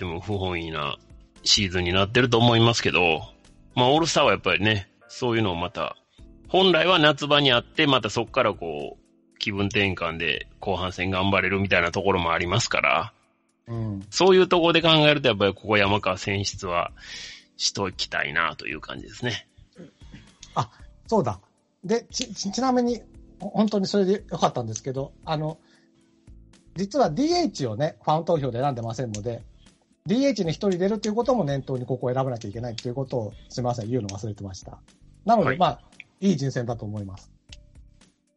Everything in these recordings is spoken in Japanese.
っても不本意なシーズンになってると思いますけど、まあ、オールスターはやっぱりね、そういうのをまた、本来は夏場にあって、またそこからこう、気分転換で後半戦頑張れるみたいなところもありますから、うん、そういうところで考えると、やっぱりここ山川選出はしときたいなという感じですね。あ、そうだ。で、ち、ちなみに、本当にそれでよかったんですけど、あの、実は DH をね、ファン投票で選んでませんので、DH に1人出るということも念頭にここを選ばなきゃいけないということを、すみません、言うの忘れてました。なので、はい、まあ、いい人選だと思います。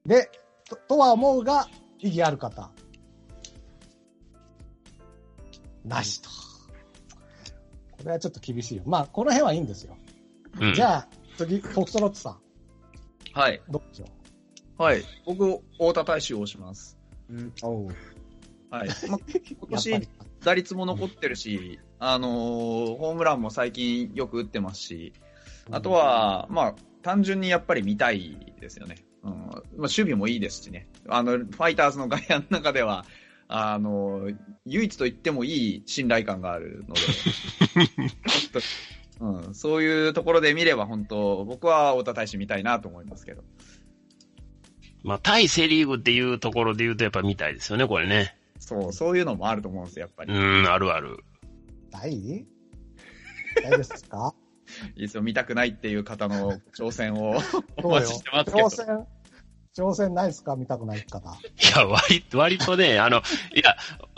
で、ととは思うが、意義ある方。なしと。これはちょっと厳しいよ。まあ、この辺はいいんですよ。うん、じゃあ、次、フォクトロットさん。はい。どうでしょう？はい。僕、太田大使をします。うん、おはい。ま、今年、打率も残ってるし、あのー、ホームランも最近よく打ってますし、あとは、まあ、単純にやっぱり見たいですよね。うん。まあ、守備もいいですしね。あの、ファイターズの外野の中では、あの、唯一と言ってもいい信頼感があるので、うん、そういうところで見れば本当、僕は太田大使見たいなと思いますけど。まあ、対セリーグっていうところで言うとやっぱ見たいですよね、これね。そう、そういうのもあると思うんですよ、やっぱり。うん、あるある。大大ですか？いいですよ、見たくないっていう方の挑戦を お待ちしてますけど。挑戦、挑戦ないですか？見たくない方。いや、割、割とね、あの、いや、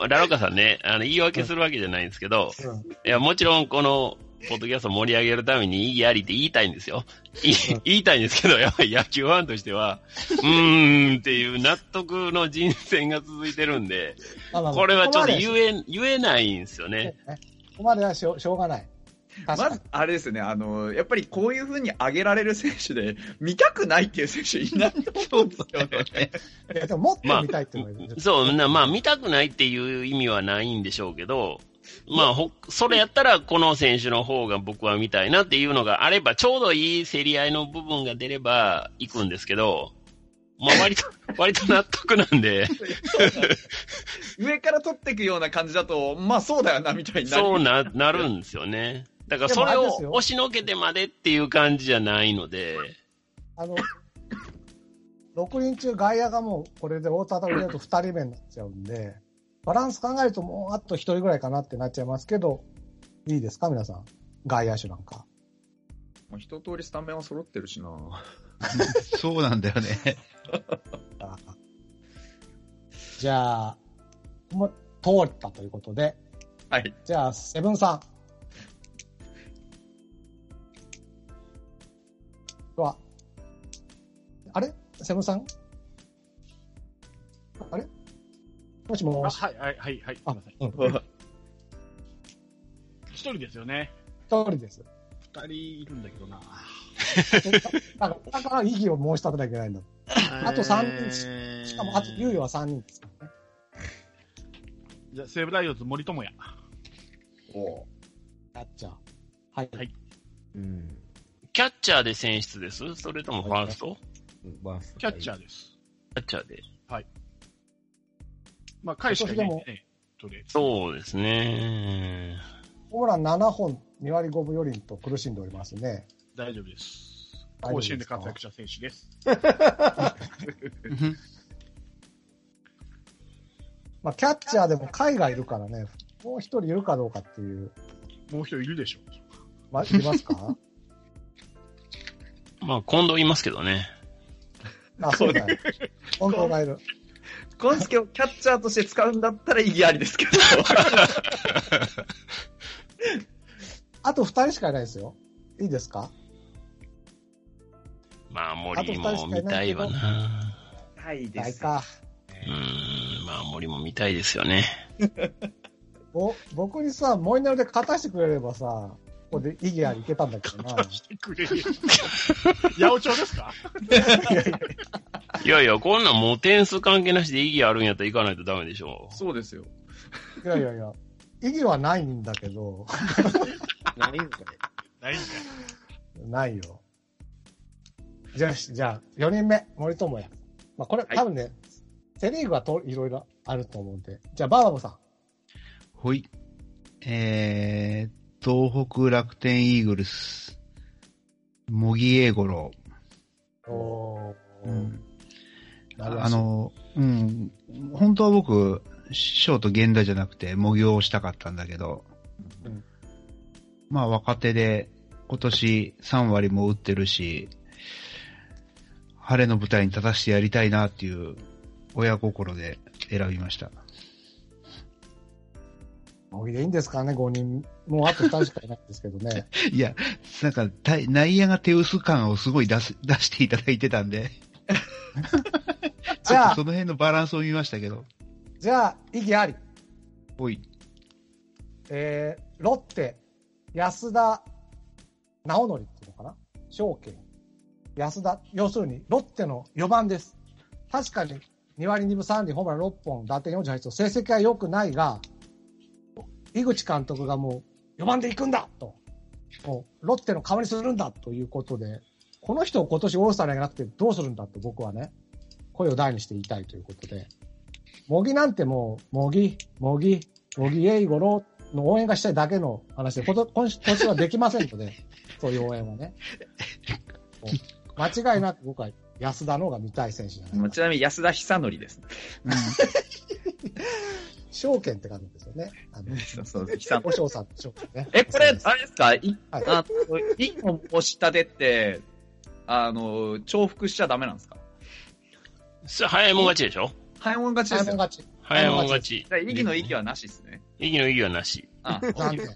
ラロカさんね、あの、言い訳するわけじゃないんですけど、うん、いや、もちろん、この、ポッドキャスト盛り上げるために意義ありって言いたいんですよ。言いたいんですけど、やっぱり野球ファンとしては、うーんっていう納得の人選が続いてるんで、これはちょっと言え、言えないんですよね。ここまではしょしょうがない。まず、あれですね、あの、やっぱりこういうふうに上げられる選手で、見たくないっていう選手いないと思うんですよね。いや、でももっと見たいって思いまあ、そう、まあ、見たくないっていう意味はないんでしょうけど、まあ、ほ、それやったら、この選手の方が僕は見たいなっていうのがあれば、ちょうどいい競り合いの部分が出れば行くんですけど、まあ、割と、割と納得なんで上から取っていくような感じだと、まあそうだよな、みたいになる。そうな、なるんですよね。だからそれを押しのけてまでっていう感じじゃないので。あの、6人中外野がもうこれで大田と入れると2人目になっちゃうんで、バランス考えるともうあと1人ぐらいかなってなっちゃいますけど、いいですか皆さん？外野手なんか。まあ、一通りスタメンは揃ってるしな そうなんだよねじゃあ、も通ったということで。はい。じゃあ、セブンさん。は、あれ？セブンさん？もしもし。はい、はい、はい、はい。すみません。一人ですよね。一人です。二人いるんだけどな。だから、だから意義を申し立てなきゃいけないんだ。あと三人し、しかも、あと、猶予は三人ですからね。じゃあ、西武ライオンズ森友哉。おお。キャッチャー。はい。はい。うん。キャッチャーで選出です？それともファースト、ファースト。キャッチャーです。キャッチャーで。はい。まあ、返しかいないんでね。そうですね。ホームラン7本、2割5分4厘と苦しんでおりますね。大丈夫です。甲子園で活躍した選手です。まあ、キャッチャーでも海外いるからね、もう一人いるかどうかっていう。もう一人いるでしょ。ま、いますか？まあ、近藤いますけどね。あ、そうだね。近藤がいる。コンスケをキャッチャーとして使うんだったら意義ありですけど。あと二人しかいないですよ。いいですか？まあ、森も見たいわな。たいです。か。うん、まあ、森も見たいですよね。お僕にさ、モイネルで勝たしてくれればさ、ここで意義ありいけたんだけどな。してくれる。八百長ですか？いやいや、こんなんもう点数関係なしで意義あるんやったら行かないとダメでしょ。そうですよ。いやいやいや、意義はないんだけど。ないんかね。ないんかい。ないよ。じゃあ、じゃあ、4人目、森友哉。まあ、これ、はい、多分ね、セリーグはといろいろあると思うんで。じゃあ、バーバブさん。ほい。えー、東北楽天イーグルス、茂木英五郎。おーうんあの、うん、本当は僕、ショート源田じゃなくて、模擬をしたかったんだけど、うんまあ若手で今年3割も打ってるし、晴れの舞台に立たせてやりたいなっていう親心で選びました。模擬でいいんですかね、5人。もうあと2人しかいないんですけどね。いや、なんかた内野が手薄感をすごい出す出していただいてたんで、じゃあそ、の辺のバランスを見ましたけど、じゃあ、意義あり。おい、えー、ロッテ、安田直則っていうのかな？証券。安田、要するに、ロッテの4番です。確かに、2割2分3厘、ホームラン6本、打点48と、成績は良くないが、井口監督がもう、4番で行くんだ！と。もう、ロッテの代わりにするんだ！ということで、この人を今年オールスターに上げなくてどうするんだ！と僕はね、声を大にして言いたいということで、模擬なんてもう、模擬、模擬、模擬英語のの応援がしたいだけの話で、こと今年はできませんので、そういう応援はね。間違いなく僕は安田の方が見たい選手じゃないかちなみに安田久則です。証券って書くんですよね。あの、そうそう、久お尚さんの証券ね。え、これ、あれですか？い、はいあの、一個押したてって、あの、重複しちゃダメなんですか？早いもん勝ちでしょ？早いもん勝ちですよ。早いもん勝ち。早いもん勝ちじ。ゃあ、意義の意義はなしですね。意義の意義はなし。あ、残念。い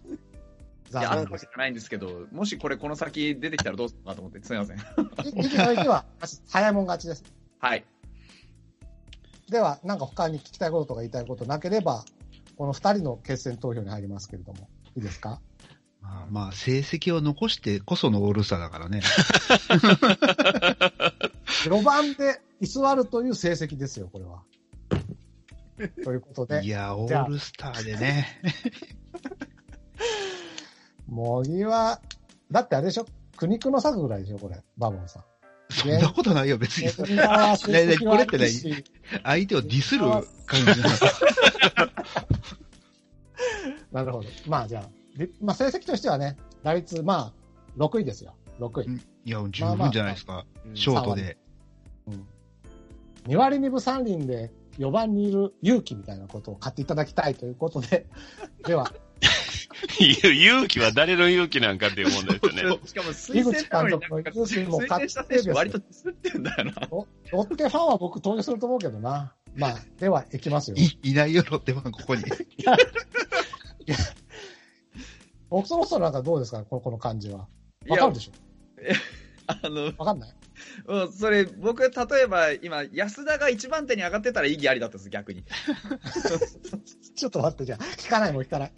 や、あるわけじ。ゃないんですけど、もしこれこの先出てきたらどうするかと思って、すみません。意義の意義は、早いもん勝ちです。はい。では、なんか他に聞きたいこととか言いたいことなければ、この二人の決選投票に入りますけれども、いいですか？まあ、まあ、成績を残してこそのオールスターだからね。?4 番で居座るという成績ですよ、これは。ということでい、や、オールスターでね。茂木は、だってあれでしょ？苦肉の策ぐらいでしょこれ、バボンさん。そんなことないよ、別に。ねねねこれって何し相手をディスる感じなの。なるほど。まあじゃあ、りまあ成績としてはね、打率、まあ、6位ですよ。6位。いや、十分じゃないですか。ショートで。2割2分3厘で4番にいる勇気みたいなことを買っていただきたいということで、では、勇気は誰の勇気なんかっていう問題ですよね。しかも、推薦監督の勇気も推薦した選手割とディスってんだよな。ロロッテファンは僕投入すると思うけどな。まあ、では、いきますよ。いいないよ、ロッテファン、ここに。僕そろそろなんかどうですか？このこの感じは。わかるでしょ？あの、わかんない？うんそれ、僕、例えば、今、安田が一番手に上がってたら意義ありだったんです、逆に。ちょっと待って、じゃあ、聞かないもん聞かない。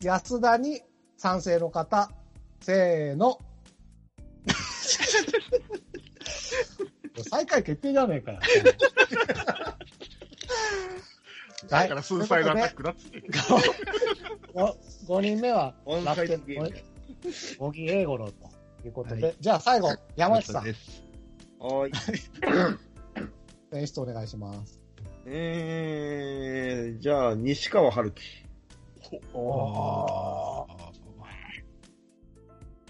じゃあ、安田に賛成の方、せーの。最下位決定じゃねえかよ。だから、数歳のアタックだっつって。5人目はオンサイド楽天ゲーム。茂木英五郎ということで、はいじゃあ最後、山内さん。はい。選出お願いします。えー、じゃあ、西川春樹。おー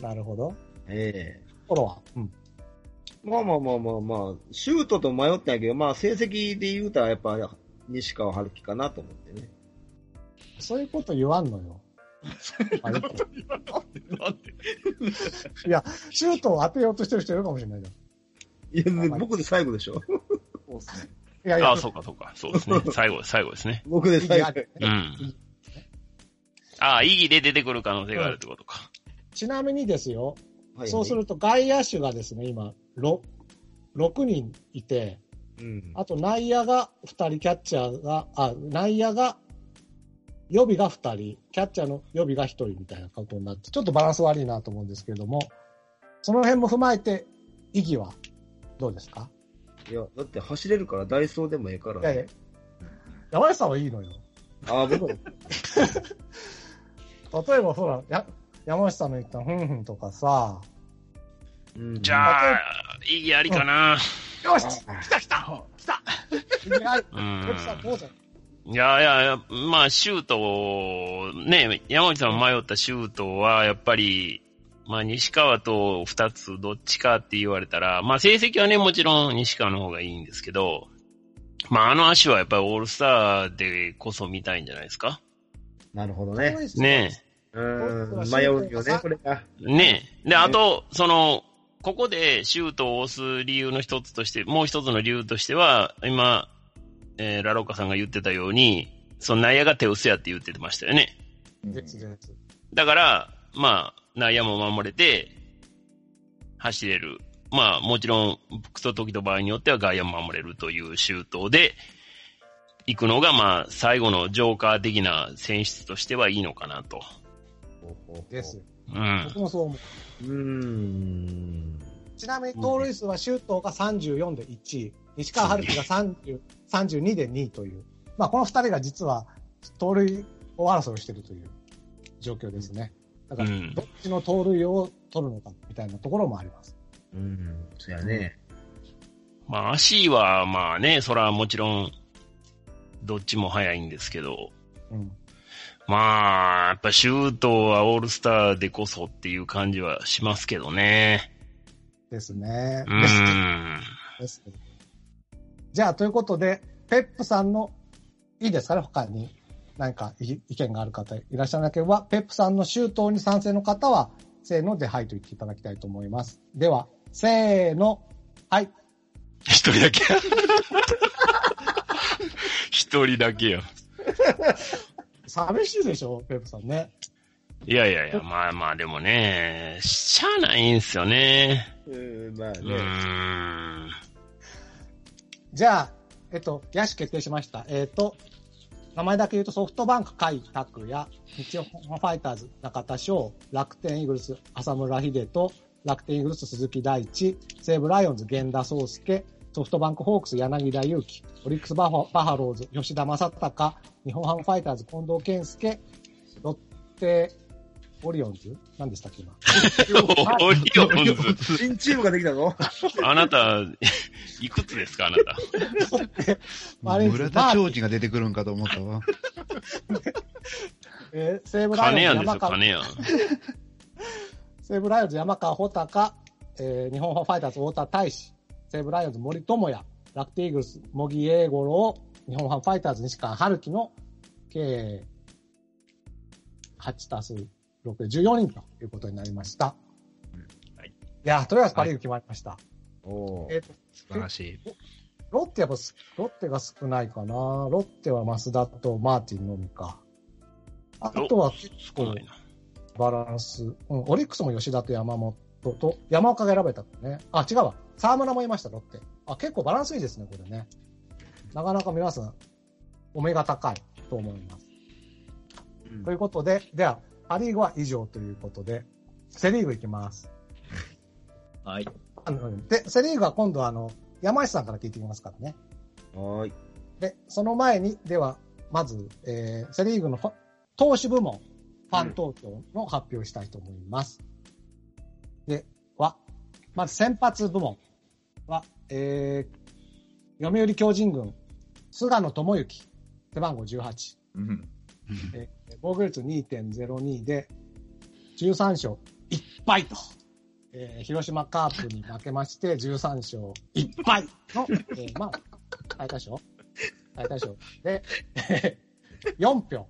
なるほど。えフォロワー。うん。えまあまあまあまあまあ、シュートと迷ったんやけど、まあ成績で言うたらやっぱ西川春樹かなと思ってね。そういうこと言わんのよ。いや、シュートを当てようとしてる人いるかもしれないじゃん。いや、僕で最後でしょ。そうっすね。いやいや、ああ、そうか、そうか。そうですね。最後、最後ですね。僕で最後。うん。ああ、意義で出てくる可能性があるってことか。ちなみにですよ、はいそうすると外野手がですね、今、6, 6人いて、うん。あと内野が2人、キャッチャーが、あ、内野が、予備が2人、キャッチャーの予備が1人みたいなことになって、ちょっとバランス悪いなと思うんですけれども、その辺も踏まえて、意義はどうですか？いや、だって走れるからダイソーでもええから、いやいや、山内さんはいいのよ。ああ、僕も。例えば、ほら、や山内さんの言ったふんふんとかさ、うんじゃあ、意義ありかな。よし来た来た来た意義あるうんどうぞ。いやいやいや、まあ、シュート、ね、山内さん迷ったシュートは、やっぱり、まあ、西川と二つどっちかって言われたら、まあ、成績はね、もちろん西川の方がいいんですけど、まあ、あの足はやっぱりオールスターでこそ見たいんじゃないですか？なるほどね。ねうーん、迷うよね、これが。え。ねえ。で、あと、その、ここでシュートを押す理由の一つとして、もう一つの理由としては、今、えーラロッカさんが言ってたように、その内野が手薄やって言ってましたよね。だから、まあ、内野も守れて、走れる。まあ、もちろん、クソ時と場合によっては外野も守れるというシュートで、行くのが、まあ、最後のジョーカー的な選出としてはいいのかなと。です。うん。僕もそう思う。うーん。ちなみに盗塁数は周東が34で1位、西川春樹が30 32で2位という、まあ、この2人が実は盗塁を争いをしているという状況ですね。だからうん、どっちの盗塁を取るのかみたいなところもあります。うん、そやね。まあ、足は、まあね、そらもちろん、どっちも速いんですけど、うん。まあ、やっぱシュートはオールスターでこそっていう感じはしますけどね。ですね。うですん。ですじゃあ、ということで、ペップさんの、いいですかね？他に何か意意見がある方いらっしゃらなければ、ペップさんの周到に賛成の方は、せーのではいと言っていただきたいと思います。では、せーの、はい。一人だけ。一人だけよ。寂しいでしょ、ペップさんね。いやいやいや、まあまあでもね、しゃあないんすよね。うん、まあうーね。ん。じゃあ、えっと、野手決定しました。えっと、名前だけ言うとソフトバンク甲斐拓也、日本ファイターズ中田翔、楽天イーグルス浅村秀人、楽天イーグルス鈴木大地、西武ライオンズ源田壮介、ソフトバンクホークス柳田悠岐、オリックスバファバファローズ吉田正尚、日本ハムファイターズ近藤健介、ロッテオリオンズ？何でしたっけ今？オリオンズ。新チームができたぞ。あなた、いくつですかあなた？村田兆治が出てくるんかと思ったわ。えー西武ライオンズ金やんですよ、山川金やん。西武ライオンズ 山川穂高、えー日本ハムファイターズ大田泰示、西武ライオンズ森友哉、楽天イーグルス茂木英五郎、日本ハムファイターズ西川春樹の計8たす6で14人ということになりました。はいいや、とりあえずパリーグ決まりました。おえっ、と、素晴らしい。ロッテやっぱす、ロッテが少ないかな。ロッテは増田とマーティンのみか。あとは結構。バランス。うん、オリックスも吉田と山本と山岡が選べたからね。あ、違うわ。沢村もいました、ロッテ。あ、結構バランスいいですね、これね。なかなか皆さん、お目が高いと思います。うんということで、では、パリーグは以上ということで、セリーグいきます。はい。で、セリーグは今度はあの、山下さんから聞いていきますからね。はーい。で、その前に、では、まず、えー、セリーグの投手部門、ファン投票の発表をしたいと思います。で、は、まず先発部門は、えー、読売巨人軍、菅野智之、背番号18、うん。えー防御率2.02で、13勝1敗と、えー広島カープに負けまして、13勝1敗の、えーまあ、最下賞？最下賞で、えー4票。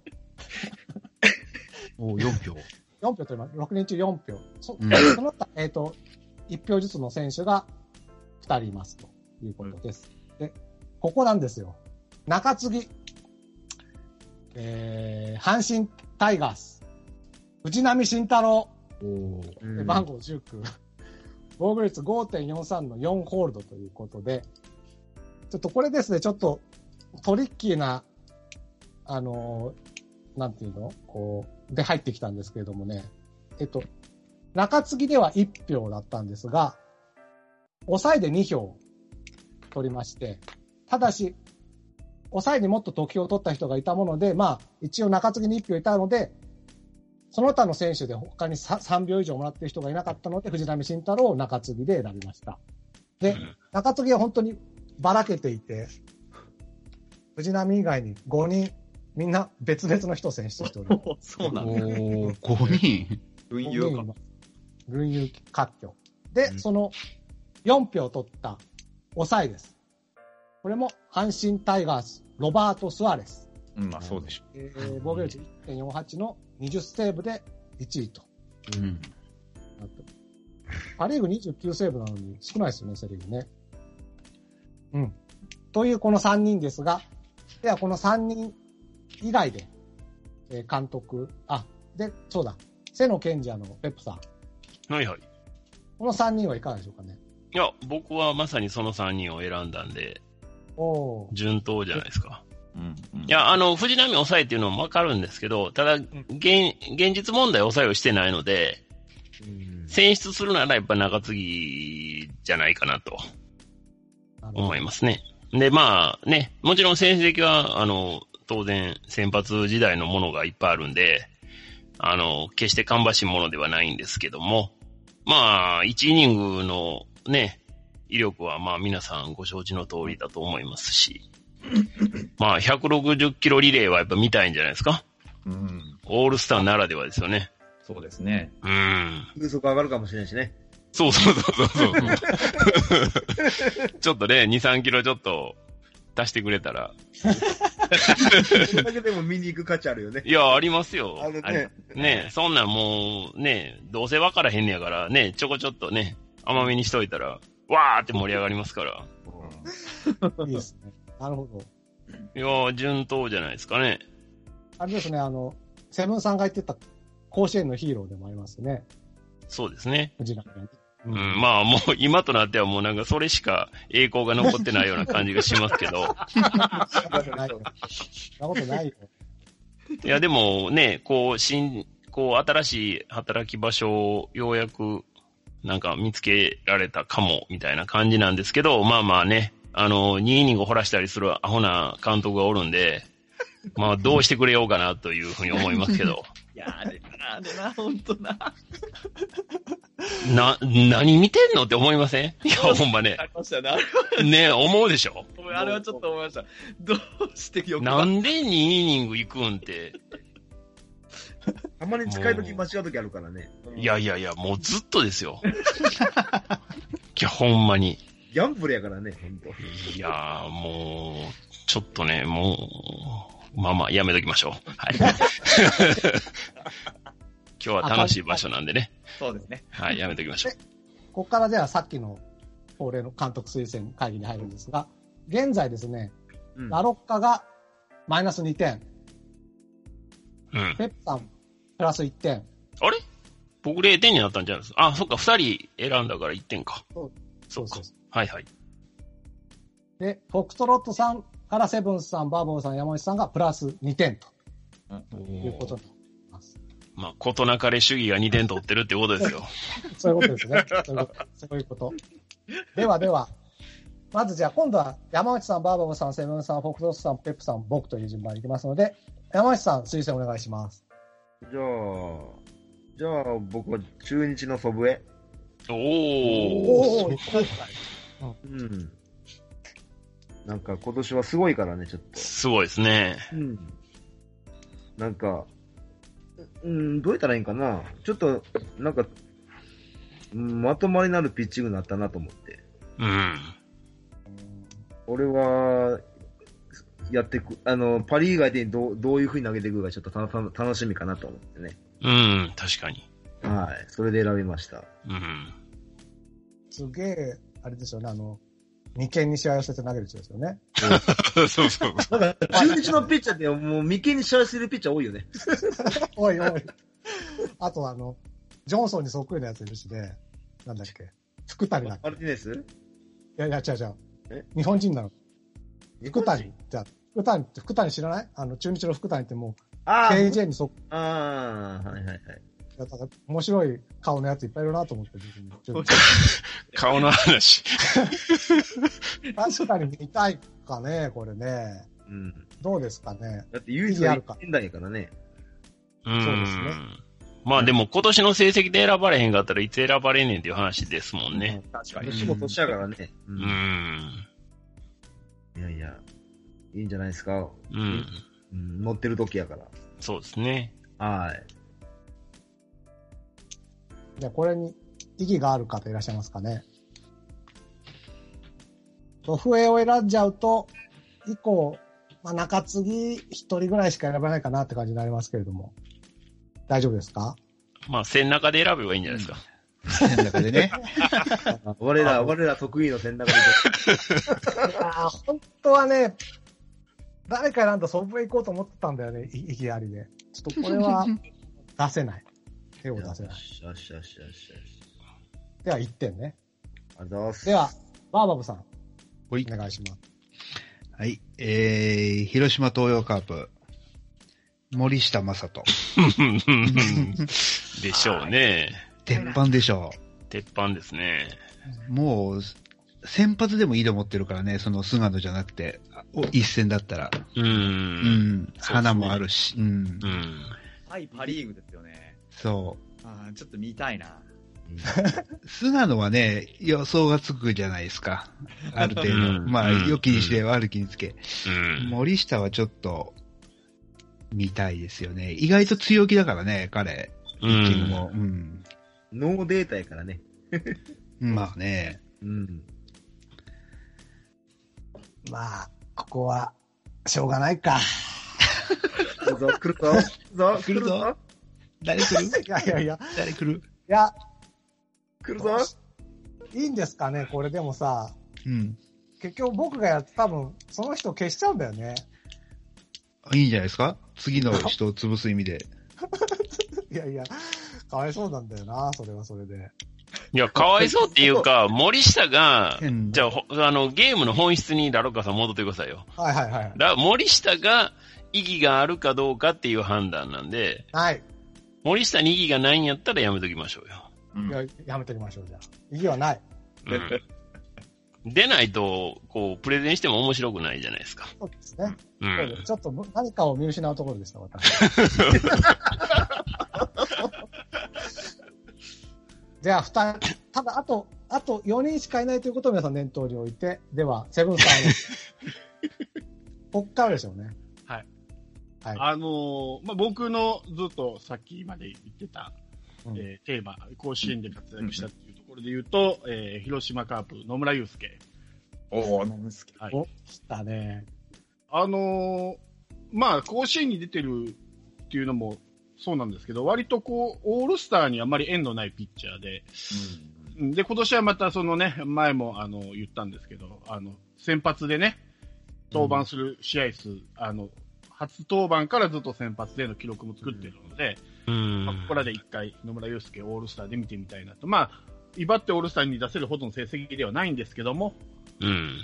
おう4票。4票取ります。6人中4票。そ,、うんその他、えっ、と、1票ずつの選手が2人いますということです。で、ここなんですよ。中継ぎ、えー、阪神タイガース、藤波慎太郎、うん。で番号19、防御率5.43の4ホールドということで、ちょっとこれですね、ちょっとトリッキーな、あのーなんていうの？こう、で入ってきたんですけれどもね、えっと、中継ぎでは1票だったんですが、抑えで2票取りまして、ただし、抑えにもっと得票を取った人がいたもので、まあ、一応中継ぎに1票いたので、その他の選手で他に 3, 3秒以上もらってる人がいなかったので、藤波慎太郎を中継ぎで選びました。で、中継ぎは本当にばらけていて、藤波以外に5人、みんな別々の人を選出しております。お そうなんだ。おー、5人。運5輸か。人います群雄割拠。で、うんその4票取った抑えです。これも阪神タイガース、ロバート・スアレス。うん、まあそうでしょえー防御率1.48の20セーブで1位とうん。パ・リーグ29セーブなのに少ないですよね、セ・リーグね。うん。というこの3人ですが、ではこの3人以外で、えー監督、あ、で、そうだ、瀬野賢治のペップさん。はいはい。この3人はいかがでしょうかね。いや、僕はまさにその3人を選んだんで、順当じゃないですか。う。うん。うんい、や、あの、藤波抑えっていうのもわかるんですけど、ただ、現、現実問題抑えをしてないので、うん選出するならやっぱ中継ぎじゃないかなと思いますね。で、まあね、もちろん成績は、あの、当然先発時代のものがいっぱいあるんで、あの、決して芳しいものではないんですけども、まあ、1イニングのね、威力はまあ皆さんご承知の通りだと思いますし、まあ160キロリレーはやっぱ見たいんじゃないですかうん。オールスターならではですよね。そうですね。うん。風速上がるかもしれないしね。そうそうそうそうそう。ちょっとね、2、3キロちょっと足してくれたら。それだけでも見に行く価値あるよね。いや、ありますよ。あるねねそんなんもう、ねどうせ分からへんねやから、ねちょこちょっとね、甘めにしといたら、わーって盛り上がりますから。いいですね。なるほど。いや、順当じゃないですかね。あれですね、あの、セブンさんが言ってた甲子園のヒーローでもありますね。そうですね。ううん、まあもう今となってはもうなんかそれしか栄光が残ってないような感じがしますけど。そんなことないよ。そんなことないよ。いや、でもね、こう、新、こう、新しい働き場所をようやく、なんか見つけられたかも、みたいな感じなんですけど、まあまあね、あの、2イニング掘らしたりするアホな監督がおるんで、まあ、どうしてくれようかなというふうに思いますけど、い やー、でな、あれな、ほんとな。な、何見てんのって思いません？いや、ほんまねあ。りましたね。思うでしょ？あれはちょっと思いました。どうしてよくなんで2イニング行くんって。たまに近い時間違う時あるからね。いやいやいや、もうずっとですよ。いや、ほんまに。ギャンブルやからね、ほんと。いやー、もう、ちょっとね、もう、まあまあ、やめときましょう。はい。今日は楽しい場所なんでね。そうですね。はい、やめときましょう。ここからではさっきの恒例の監督推薦会議に入るんですが、現在ですね、うんラロッカがマイナス2点、うん。ペップさんプラス1点、あれ？僕0点になったんじゃないですか？あ、そっか、2人選んだから1点か。そうそかそうう。はいはい。で、フォックストロットさんからセブンスさん、バーボーさん、山内さんがプラス2点ということになります。まあ、ことなかれ主義が2点取ってるってことですよ。そういうことですね。そういうこと。そういうこと。ではでは、まずじゃあ今度は山内さん、バーバボさん、セブンさん、フォックストロットさん、ペップさん、僕という順番に行きますので、山内さん、推薦お願いします。じゃあ、じゃあ僕は中日の祖父江。おー。おーうん。なんか今年はすごいからね、ちょっと。すごいですね。うん。なんか、うん、どうやったらいいんかな。ちょっと、なんか、うんまとまりのあるピッチングになったなと思って。うん。俺は、やってく、あの、パリ以外でどうどういう風に投げていくかちょっとたた楽しみかなと思ってね。うん、確かに。はい。それで選びました。うん。すげえ、あれですよね、あの、眉間に試合を寄せて投げる人ですよね。そうそう。なんか、中日のピッチャーってもう眉間に試合するピッチャー多いよね。おいおい。あとあの、ジョンソンにそっくりなやついるしね、なんだっけ、福谷だっけマルティネス？いやいや、違う違うえ？日本人なの。福谷。じゃあ福谷って、福谷知らない？あの、中日の福谷ってもう、ああ、KJ にそっくああ、はいはいはい。りだったから、面白い顔のやついっぱいいるなと思って、自分 顔の話。と 確かに見たいかね、これね。うん。どうですかね？だって唯一の一点台やからね。うん。そうですねまあでも今年の成績で選ばれへんかったらいつ選ばれんねんっていう話ですもんね。確かに。年も年やからね。ううん。いやいや。いいんじゃないですか？うん。うん、乗ってる時やから。そうですね。はい。じゃあこれに意義がある方いらっしゃいますかね？ロフエを選んじゃうと、以降、まあ、中継ぎ一人ぐらいしか選べないかなって感じになりますけれども。大丈夫ですか？まあ、線中で選べばいいんじゃないですか。線中でね。我ら、我ら得意の戦略で。いやー本当はね、誰か選んだソープへ行こうと思ってたんだよね、い意義ありで。ちょっとこれは 出せない。手を出せない。よしよしよしよしよし。では1点ね。ありがとうございます。では、バーバブさん、お願いします。はい。えー、広島東洋カープ。森下暢仁。でしょうね。鉄板でしょ鉄板ですね。う。もう、先発でもいいと思ってるからね、その菅野じゃなくて、お一戦だったら。う。うんうですね花もあるし。うんう。ん。はい、パリーグですよね。そあーちょっと見たいな。う。菅野はね、予想がつくじゃないですか。ある程う度。んまあ、うん良きにして悪きにつけ。うん。森下はちょっと、見たいですよね。意外と強気だからね、彼。うピッチングん。も。うん。ノーデータやからね。まあね。うん。まあ、ここは、しょうがないか。来るぞ、来るぞ、ぞ、来るぞ。誰来る？いやいやいや、誰来る？いや、来るぞ。いいんですかね、これでもさ、うん。結局僕がやって多分、その人消しちゃうんだよね。いいんじゃないですか？次の人を潰す意味で。いやいや、かわいそうなんだよな、それはそれで。いや、かわいそうっていうか、森下がう、んじゃあ、ほあの、ゲームの本質にラロッカさん戻ってくださいよ。はいはいはい。だ森下が意義があるかどうかっていう判断なんで、はい。森下に意義がないんやったらやめときましょうよ。うんいややめときましょう、じゃあ。意義はない。うん。出ないと、こう、プレゼンしても面白くないじゃないですか。そうですね。うん。ちょっと何かを見失うところでした、私。じゃあ、二人、ただ、あと、あと4人しかいないということを皆さん念頭に置いて、では、セブンさん。こっからでしょうね。はい。はい。あのーまあ、僕のずっとさっきまで言ってた、うんえーテーマ、甲子園で活躍したっていうところで言うと、えー広島カープ、野村祐介。おー、なんですけど。はい。お、来たね。あのーまあ、甲子園に出てるっていうのもそうなんですけど、割とこう、オールスターにあまり縁のないピッチャーで、うんで、今年はまたそのね、前もあの、言ったんですけど、あの、先発でね、登板する試合数、あの、初登板からずっと先発での記録も作ってるので、うんまあ、ここらで一回野村祐介オールスターで見てみたいなと。まあ、威張ってオールスターに出せるほどの成績ではないんですけども、うん。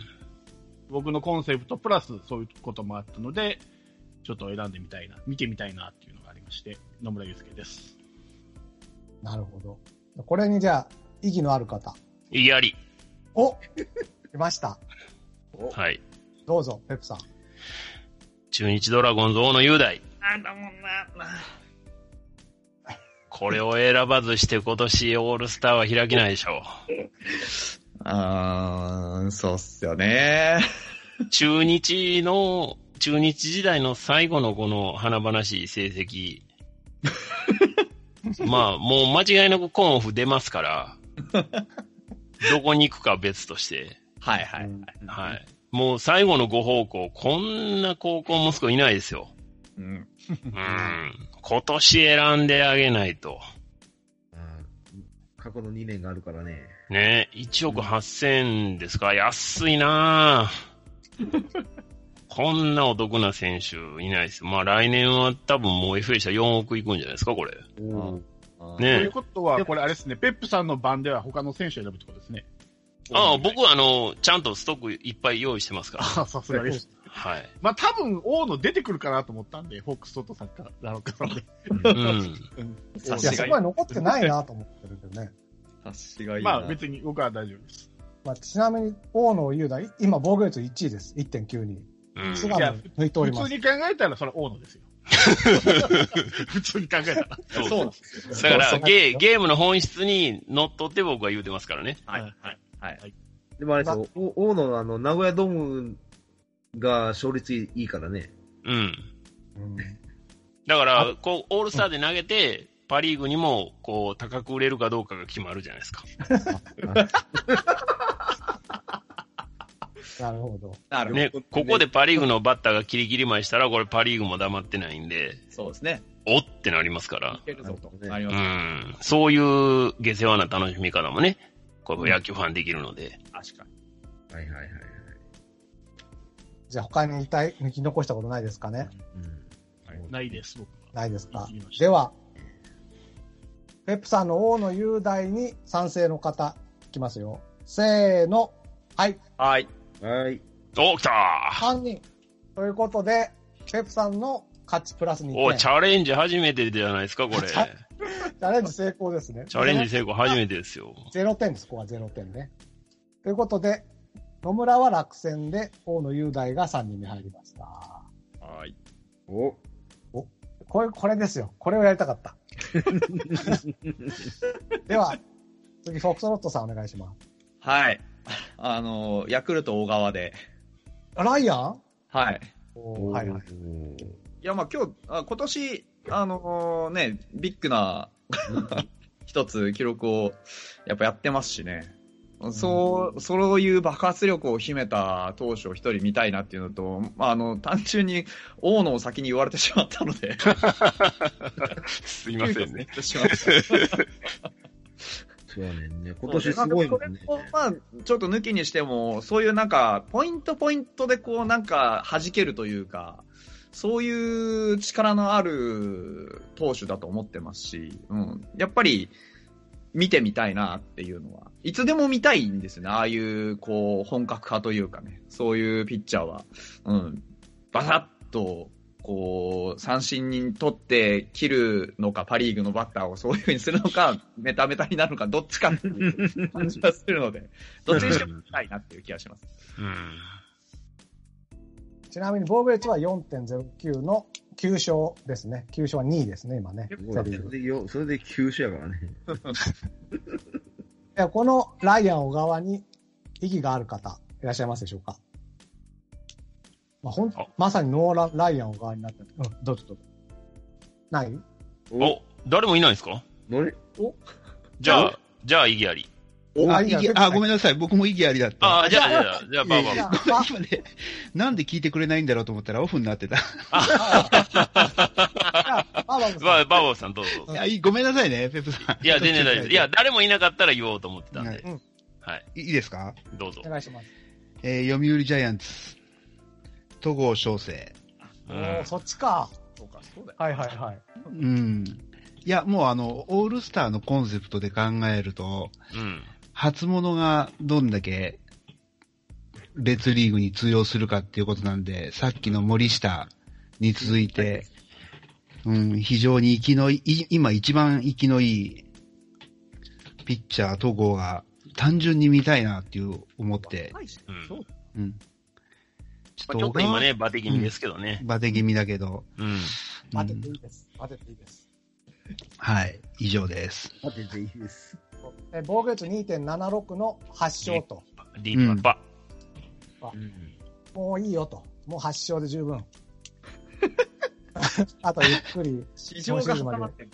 僕のコンセプトプラスそういうこともあったので、ちょっと選んでみたいな、見てみたいなっていうのして、野村祐介です。なるほど。これにじゃあ、意義のある方。意義あり。お来ました。はい。どうぞ、ペップさん。中日ドラゴンズ大野雄大。なんだもんな。これを選ばずして今年オールスターは開きないでしょ あー、そうっすよね。う。中日の、中日時代の最後のこの華々しい成績。まあ、もう間違いなくコンオフ出ますから、どこに行くか別として。はいはい。はい。もう最後のご奉公、こんな高校息子いないですよ。うん。うん。今年選んであげないと。うん過去の2年があるからね。ね1億8000ですか安いなぁ。こんなお得な選手いないです。まあ来年は多分もう FA したら4億いくんじゃないですか、これ。おあーというねことは、これあれですね、ペップさんの番では他の選手を選ぶってことですね。ああ、僕はあの、ちゃんとストックいっぱい用意してますから。あさすがです。はい。まあ多分、大野出てくるかなと思ったんで、フォックストとサッカー、ラロッカさんで。うん。いや、さすがにそこは残ってないなと思ってるけどね。さすがいいな。まあ別に僕は大丈夫です。まあ、ちなみに、大野雄大、今防御率1位です。1.92。うん。菅野抜いております普通に。考えたらそれは大野ですよ。普通に考えたら。そうそうなんですよ。だからゲー、ゲームの本質に乗っ取って僕は言うてますからね。はいはい。はい。でもあれですよ、お大野のあの、名古屋ドームが勝率いいからね。うん。うんだから、こう、オールスターで投げて、パリーグにも、こう、高く売れるかどうかが決まるじゃないですか。なるほど。なるほど。ね、ここでパリーグのバッターがキリキリ前したら、これパリーグも黙ってないんで、そうですね。おってなりますからい。けるぞと。なるうなりますね。ん。そういう下世話な楽しみ方もね、こう野球ファンできるので。確かに。はいはいはいはい。じゃあ他に言いたい、抜き残したことないですかね？うん。ないです。ないですか？では、ペップさんの大野雄大に賛成の方、いきますよ。せーの。はい。はい。はい。お、来た3人。ということで、ペップさんの勝ちプラス2点。お、チャレンジ初めてじゃないですか、これ。チチャレンジ成功ですね。ャレンジ成功初めてですよ。0点です、ここは0点ね。ということで、野村は落選で、大野雄大が3人に入りました。はい。お、これ、これですよ。これをやりたかった。では、次、フォックスロットさんお願いします。はい。あの、ヤクルト小川で。あライアンはい。はいはい。いや、まあ今日、あ今年、あのね、ビッグな 一つ記録をやっぱやってますしね。そう、そういう爆発力を秘めた投手を一人見たいなっていうのと、まあ、あの、単純に大野を先に言われてしまったので。すいませんね。そうやねんね。今年すごいもんね。なんかそれをまあ、ちょっと抜きにしても、そういうなんか、ポイントポイントでこう、なんか、弾けるというか、そういう力のある投手だと思ってますし、うん。やっぱり、見てみたいなっていうのは、いつでも見たいんですよね。ああいう、こう、本格派というかね、そういうピッチャーは、うん。バサッと、こう、三振に取って切るのか、パリーグのバッターをそういう風にするのか、メタメタになるのか、どっちかっていう感じがするので、どっちにしても見たいなっていう気がします。うん。ちなみに防御率は4.09の9勝ですね。9勝は2位ですね、今ね。それでよ、それで急所やからね。いやこのライアン小川に意義がある方、いらっしゃいますでしょうか？まあ、ほんあまさにノーラライアン小川になった。うん、どうぞどうぞ。ない？お、誰もいないんですか？のれじゃあ、じゃあ、意義あり。あいいや意義あ、ごめんなさい。僕も意義ありだった。ああ、じゃあ、じゃあ、じゃあ、バーバーじゃあ今ね、なんで聞いてくれないんだろうと思ったらオフになってた。バーバブさんバーバーさんどうぞ。いや、いいごめんなさいね、ペップさん。いや、全然大丈夫。いや、誰もいなかったら言おうと思ってたんはで。はい。いいですか？どうぞお。願いします。えー、読売ジャイアンツ、戸郷翔征。おうんーそっちか。そうか、そうだよ。はいはいはい。うん。いや、もうあの、オールスターのコンセプトで考えると、うん。初物がどんだけ、別リーグに通用するかっていうことなんで、さっきの森下に続いて、うん、非常に生きのいい、今一番生きのいい、ピッチャー戸郷が単純に見たいなっていう思って、はいしうんそううん。ちまあちょっと今ね、バテ気味ですけどね。バテ気味だけど、うん。うん当てていいです。当てていいです。はい、以上です。当てていいです。え防御率2.76の8勝と。ディープパうん。もういいよと。もう8勝で十分。あとゆっくり市場が固まって。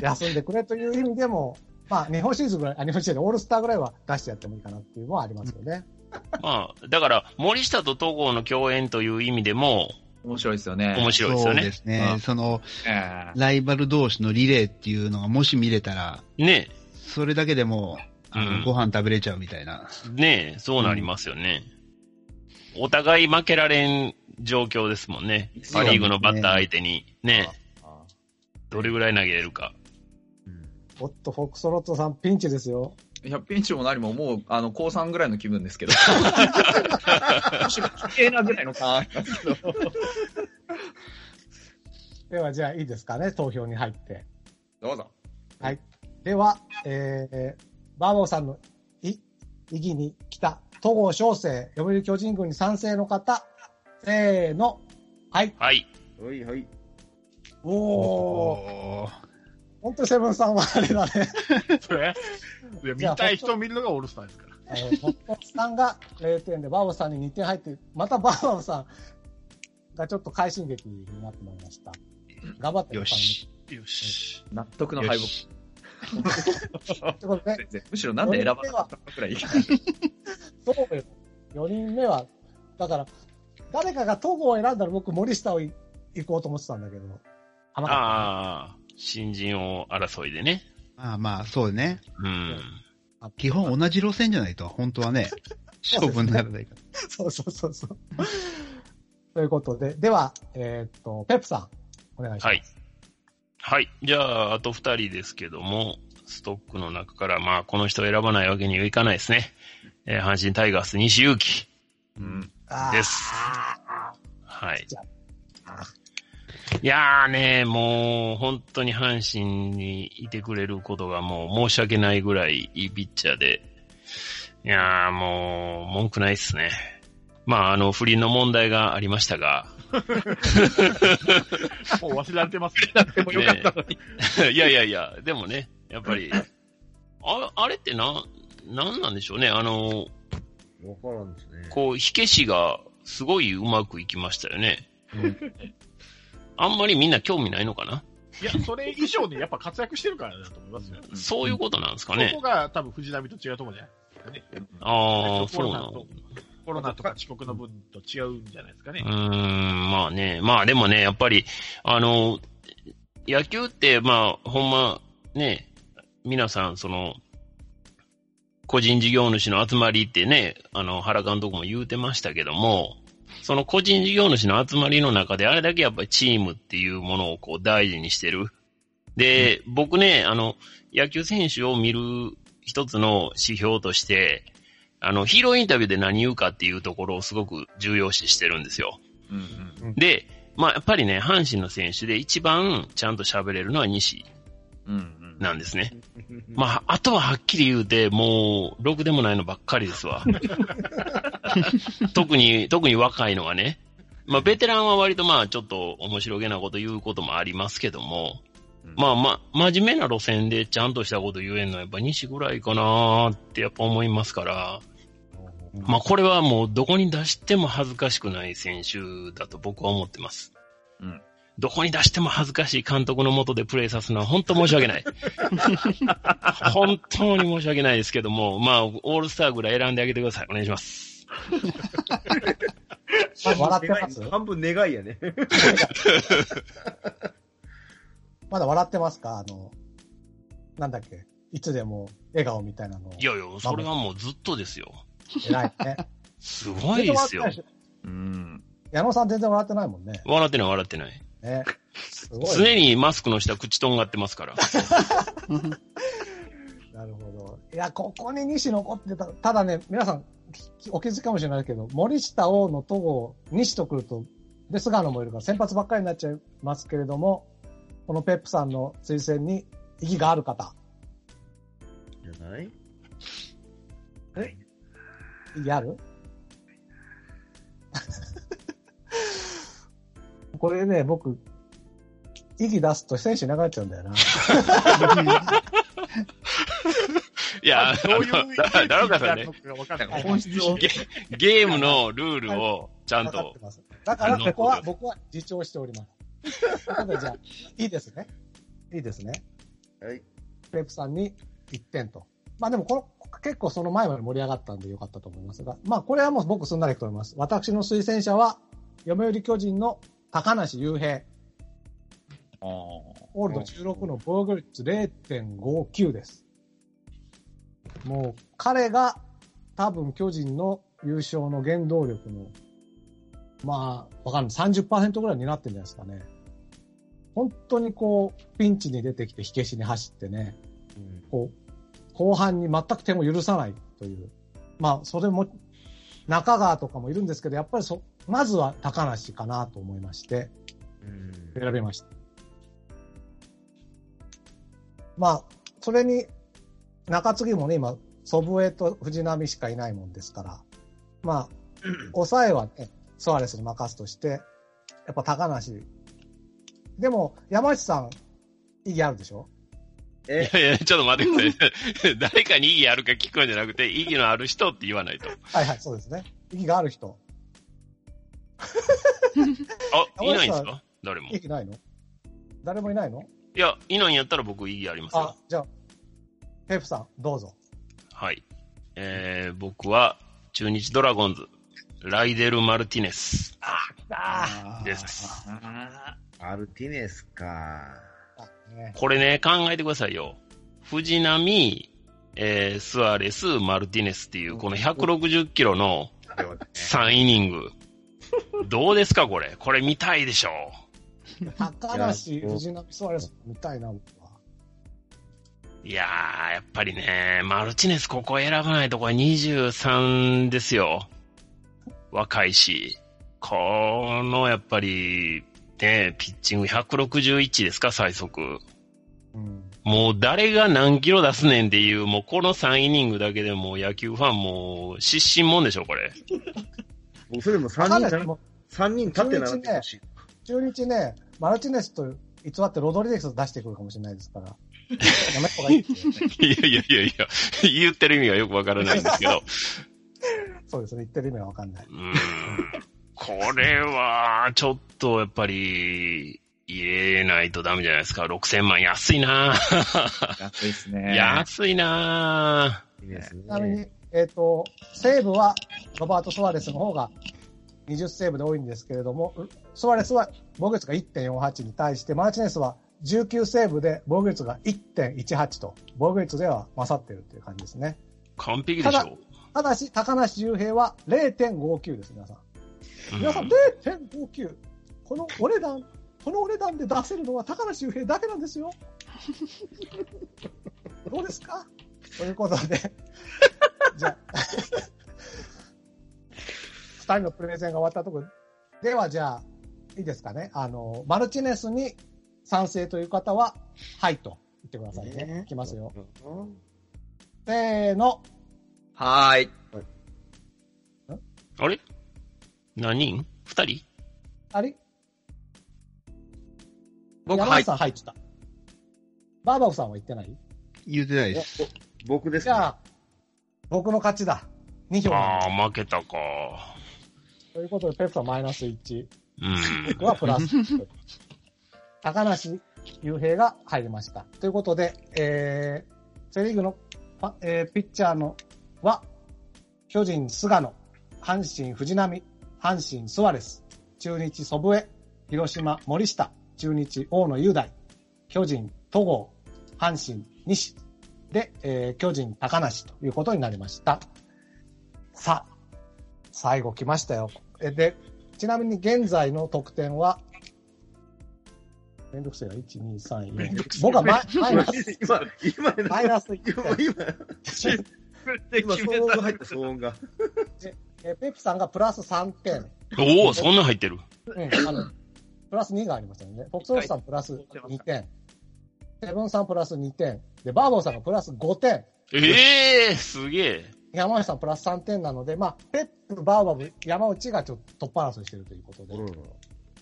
休んでくれという意味でも、まあ、日本シリーズぐらい、あ、日本シリーズでオールスターぐらいは出してやってもいいかなっていうのはありますよね。まあ、だから、森下と戸郷の共演という意味でも、面白いですよね。面白いですよね。そうですね。うんその、ええライバル同士のリレーっていうのがもし見れたら、ねそれだけでも、あのうんご飯食べれちゃうみたいな。ねえ、そうなりますよね。お互い負けられん状況ですもんね。パリーグのバッター相手に。ねえ、あどれぐらい投げれるか。おっと、フォックストロットさんピンチですよ。いや、ピンチも何ももう、あの、高3ぐらいの気分ですけど。むしろ危険なぐらいの感ありますけど。では、じゃあいいですかね、投票に入って。どうぞ。はい。では、えー、バーボーさんのい意義に来た、戸郷翔征、読売巨人軍に賛成の方、せーの。はい。はい。はいはい。おー。おー本当にセブンさんはあれだね。それ？いや見たい人を見るのがオールスターですから。あの、モットさんが0点で、バーボさんに2点入って、またバーボさんがちょっと快進撃になってまいりました。頑張ってよし。よし。納得の敗よしということで、北。全然むしろなんで選ばなかったのくらい。そうよ。4人目は、だから、誰かが戸郷を選んだら僕森下をい行こうと思ってたんだけど、ああ、新人王争いでね。まあまあ、そうね。うん。た。基本同じ路線じゃないと、本当はね、勝負にならないから。そうそうそうそう。ということで、では、えーっと、ペップさん、お願いします。はい。はい。じゃあ、あと二人ですけども、ストックの中から、まあ、この人を選ばないわけにはいかないですね。えー阪神タイガース西勇輝うん。です。はいじゃ。いやーね、もう、本当に阪神にいてくれることがもう申し訳ないぐらいいいピッチャーで、いやーもう、文句ないっすね。まあ、あの、不倫の問題がありましたが、もう忘れられてますね。でもよかったのに。いやいやいや、でもね、やっぱり、ああれってな、なんなんでしょうね。あの、わからんですね。こう、火消しがすごいうまくいきましたよね。あんまりみんな興味ないのかな？いや、それ以上でやっぱ活躍してるからだと思いますよ。そういうことなんですかそねこ。が多分藤波と違うところじゃないですかね。ああ、コそうなの。コロナとか遅刻の分と違うんじゃないですかねうー。ん、まあね。まあでもね、やっぱり、あの、野球って、まあ、ほんま、ね、皆さん、その、個人事業主の集まりってね、あの、原監督も言うてましたけども、その個人事業主の集まりの中で、あれだけやっぱりチームっていうものをこう大事にしてる。で、僕ね、あの、野球選手を見る一つの指標として、あの、ヒーローインタビューで何言うかっていうところをすごく重要視してるんですよ。うんで、まあやっぱりね、阪神の選手で一番ちゃんと喋れるのは西うん。うん。なんですね。まあ、あとははっきり言うて、もう、ろくでもないのばっかりですわ。特に、特に若いのはね。まあ、ベテランは割とまあ、ちょっと面白げなこと言うこともありますけども、まあまあ、真面目な路線でちゃんとしたこと言えるのはやっぱ西ぐらいかなーってやっぱ思いますから、まあこれはもうどこに出しても恥ずかしくない選手だと僕は思ってます。うんどこに出しても恥ずかしい監督のもとでプレーさすのは本当申し訳ない。本当に申し訳ないですけども、まあ、オールスターぐらい選んであげてください。お願いします。笑ってます半分願いやね。まだ笑ってますか？あの、なんだっけ？いつでも笑顔みたいなの。いやいや、それはもうずっとですよ。偉いね。すごいですよ。うん。矢野さん全然笑ってないもんね。笑ってない笑ってない。ね。すごい。常にマスクの下口とんがってますから。なるほど。いや、ここに西残ってた。ただね、皆さん、きお気づきかもしれないけど、森下、大野、戸郷、西と来ると、で、菅野もいるから先発ばっかりになっちゃいますけれども、このペップさんの推薦に意義がある方、じゃない？意義ある？これね、僕、意義出すと選手いなくなっちゃうんだよな。いや、どういうあのだだろうかさんね、がわかんない。はい本質を。ゲゲームのルールをちゃんと。だから、ここは、僕は自重しております。ということで、じゃあ、いいですね。いいですね。はい。ペープさんに1点と。まあでもこの、結構その前まで盛り上がったんでよかったと思いますが、まあこれはもう僕すんなりいくと思います。私の推薦者は、読売巨人の高梨雄平。オールド16の防御率0.59です。もう彼が多分巨人の優勝の原動力の、まあわかんない。30%ぐらいになってるんじゃないですかね。本当にこう、ピンチに出てきて火消しに走ってね、こう、後半に全く点を許さないという。まあ、それも、中川とかもいるんですけど、やっぱりそ、まずは高梨かなと思いまして、うん選びました。まあ、それに、中継ぎもね、今、祖父江と藤波しかいないもんですから、まあ、抑えはね、ソアレスに任すとして、やっぱ高梨。でも、山内さん、意義あるでしょ？え、いやいや、ちょっと待ってください。誰かに意義あるか聞くんじゃなくて、意義のある人って言わないと。はいはい、そうですね。意義がある人。あ、いないんですか？誰も。意義ないの？誰もいないの？いや、いないんやったら僕意義ありますよあ。、じゃあ、ペープさん、どうぞ。はい。えー、僕は、中日ドラゴンズ、ライデル・マルティネスあです。あアルティネスか。これね、考えてくださいよ。藤波、えー、スアレス、マルティネスっていう、この160キロのあれはね3イニング。どうですか、これ？これ見たいでしょ高梨、藤波、ソアレス、見たいな。いやー、やっぱりね、マルティネスここ選ばないとこれ23ですよ。若いし。この、やっぱり、ね、ピッチング161ですか、最速。うん。もう誰が何キロ出すねんっていう、もうこの3イニングだけでもう野球ファンもう失神もんでしょ、これ。僕それも3高人なら、梨も、3人立ってならってほしい。中日ね、マルチネスと偽ってロドリゲスを出してくるかもしれないですから。やめた方がいいですよ。いやいやいやいや、言ってる意味がよくわからないんですけど。そうですね、言ってる意味はわかんない。うーんこれは、ちょっとやっぱり、入れないとダメじゃないですか。6000万安いなー安いですね。安いないいですねちなみに、えっ、と、セーブはロバート・ソアレスの方が20セーブで多いんですけれども、ソアレスは防御率が1.48に対して、マルチネスは19セーブで防御率が1.18と、防御率では勝っているという感じですね。完璧でしょ。ただし、高梨雄平は0.59です、皆さん。うん皆さん、0.59。このお値段、このお値段で出せるのは高梨雄平だけなんですよ。どうですか？ということで、じゃあ、二人のプレゼンが終わったところでは、じゃあ、いいですかね。あの、マルチネスに賛成という方は、はいと言ってくださいね。いきますよ。せーの。はーい。あれ？何人？二人？あれ？僕、は内。さん入ってた。バーバブさんは言ってない？言うてないです。僕ですね。じゃあ、僕の勝ちだ。2票ああ、負けたか。ということで、ペップさんマイナス1。うん。僕はプラス1。高梨雄平が入りました。ということで、えー、セリーグの、えーピッチャーのは、巨人菅野、阪神藤波、阪神スワレス、中日祖父江、広島森下、中日大野雄大、巨人戸郷、阪神西で、えー巨人高梨ということになりました。さあ、最後来ましたよ。で、ちなみに現在の得点は、めんどくせえな、1、2、3、4。僕はマイマイナス、今、今、今、マイナス1今、点。今、今、騒音が入った、騒音が。えペプさんがプラス3点。おお、そんな入ってる。うん、あの、プラス2がありますよね。フォックスロースさんプラス2点。セブンさんプラス2点。で、バーボーさんがプラス5点。ええー、すげえ。山内さんプラス3点なので、まあ、ペップ、バーバブ、山内がちょっとトップ争いしてるということで、うん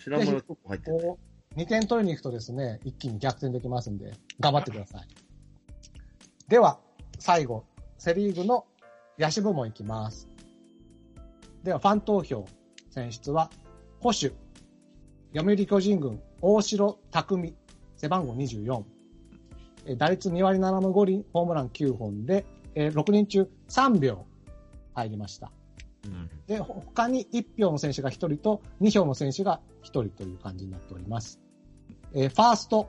知らんものとこ入ってる。2点取りに行くとですね、一気に逆転できますんで、頑張ってください。では、最後、セリーグの野手部門いきます。では、ファン投票選出は、保守、読売巨人軍、大城匠、背番号24。えー打率2割7分5厘、ホームラン9本で、えー6人中3秒入りました。うんで、ほ他に1票の選手が1人と2票の選手が1人という感じになっております。えーファースト、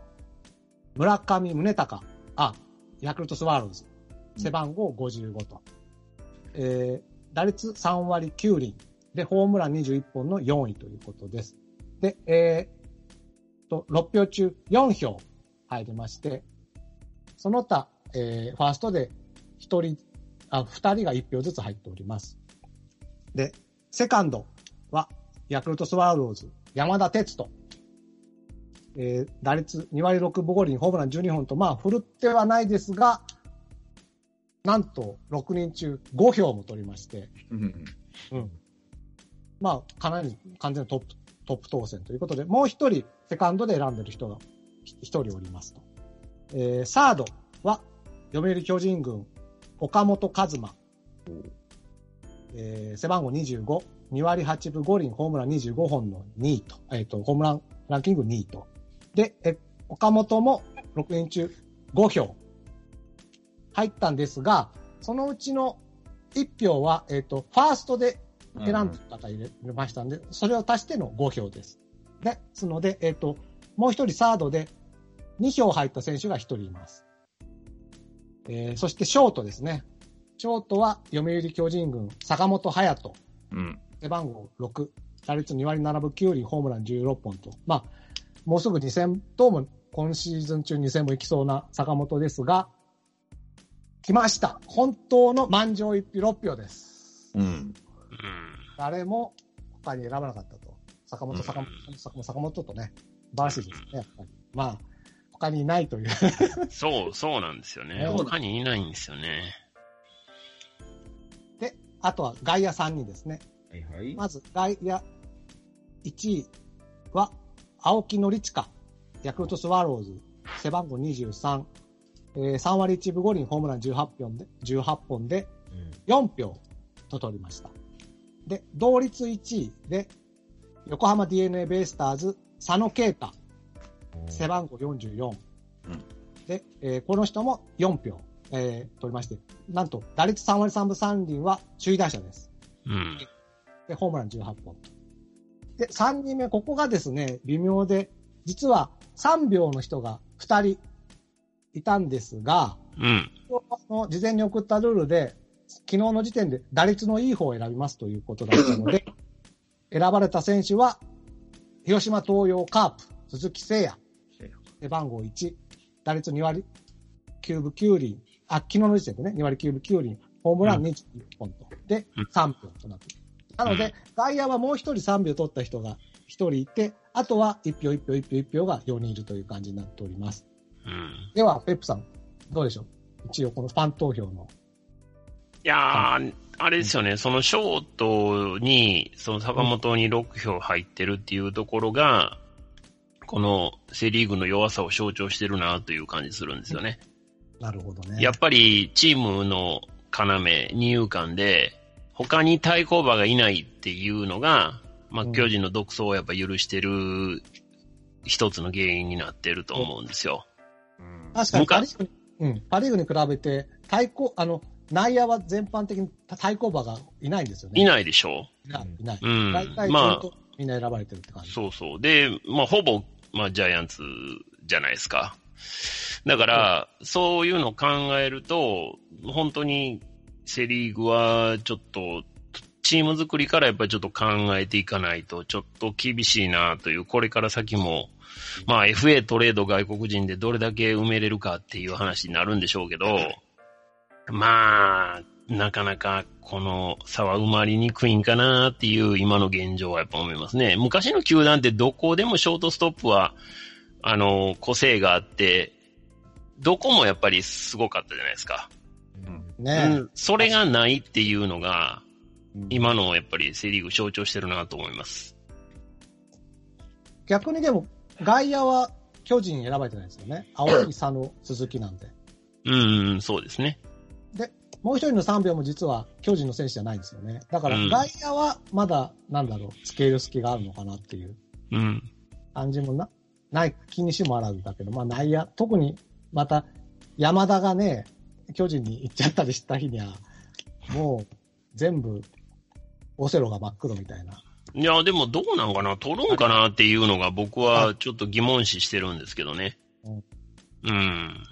村上宗隆、あ、ヤクルトスワローズ、背番号55と。えー打率3割9厘、で、ホームラン21本の4位ということです。で、えーと、6票中4票入りまして、その他、えーファーストで1人、あ、2人が1票ずつ入っております。で、セカンドは、ヤクルトスワローズ、山田哲人。えー打率2割6分5厘、ホームラン12本と、まあ、振るってはないですが、なんと、6人中5票も取りまして、うんうん。まあ、かなり完全にトップ、トップ当選ということで、もう一人、セカンドで選んでる人が一人おりますと。えーサード、読売巨人軍、岡本和真。えー背番号25、2割8分5厘、ホームラン25本の2位と、えっ、と、ホームランランキング2位と。で、え岡本も6人中5票入ったんですが、そのうちの1票は、えっ、と、ファーストで選んだ方入れましたんで、それを足しての5票です。ですので、えっ、と、もう一人サードで2票入った選手が1人います。えーそしてショートですね。ショートは読売巨人軍、坂本勇人、うん。背番号6、打率2割7分9厘、ホームラン16本と、まあ、もうすぐ2000、どうも今シーズン中に2000も行きそうな坂本ですが、来ました。本当の満場一票6票です。うん。うん。誰も他に選ばなかったと。坂本、うん坂本、坂本坂本とね、素晴らしいですね、やっぱり。まあ、他にいないという。そう、そうなんですよね。ね他にいないんですよね。で、あとは外野3人ですね。はいはい。まず外野1位は、青木宣親、ヤクルトスワローズ、背番号23、えー3割1分5厘、ホームラン18本で、18本でうん4票と取りました。で、同率1位で、横浜 DNA ベイスターズ、佐野啓太、背番号44。うんで、えーこの人も4票、えー取りまして、なんと、打率3割3分3厘は首位打者です。うん。で、ホームラン18本。で、3人目、ここがですね、微妙で、実は3秒の人が2人いたんですが、うん。あの事前に送ったルールで、昨日の時点で打率のいい方を選びますということだったので、選ばれた選手は、広島東洋カープ、鈴木誠也、背番号1、打率2割9分9厘、あ、昨日の時点でね、2割9分9厘、ホームラン21本と。でうん、3票となっているなので、外野はもう1人3票取った人が1人いて、あとは1票1票1票1票が4人いるという感じになっております。うん。では、ペップさん、どうでしょう？一応このファン投票の。いやー、あれですよね、そのショートに、その坂本に6票入ってるっていうところが、このセリーグの弱さを象徴してるなという感じするんですよね。なるほどね。やっぱりチームの要、二遊間で、他に対抗馬がいないっていうのが、まあ、うん巨人の独走をやっぱ許してる一つの原因になってると思うんですよ。確かにパ・リ昔ーグに、うん、パ・リーグに比べて、対抗、あの、内野は全般的に対抗馬がいないんですよね。いないでしょいない。いない。うん大体、まあみんな選ばれてるって感じ。そうそう。で、まあ、ほぼ、まあ、ジャイアンツじゃないですか。だから、そういうのを考えると、本当にセリーグはちょっと、チーム作りからやっぱりちょっと考えていかないと、ちょっと厳しいなという、これから先も、まあ FA トレード外国人でどれだけ埋めれるかっていう話になるんでしょうけど、まあ、なかなかこの差は埋まりにくいんかなっていう今の現状はやっぱ思いますね。昔の球団ってどこでもショートストップは、あの、個性があって、どこもやっぱりすごかったじゃないですか。ねうんそれがないっていうのが、うん今のやっぱりセリーグ象徴してるなと思います。逆にでも、外野は巨人選ばれてないですよね。青木、佐野、鈴木なんで。うん、そうですね。もう一人の3秒も実は巨人の選手じゃないんですよね。だからうん外野はまだ、なんだろう、つけ入る隙があるのかなっていううん。感じもな、ない気にしもあらずだけど、まあ内野、特にまた山田がね、巨人に行っちゃったりした日には、もう全部、オセロが真っ黒みたいな。いや、でもどうなんかな？取るんかなっていうのが僕はちょっと疑問視してるんですけどね。うんうん。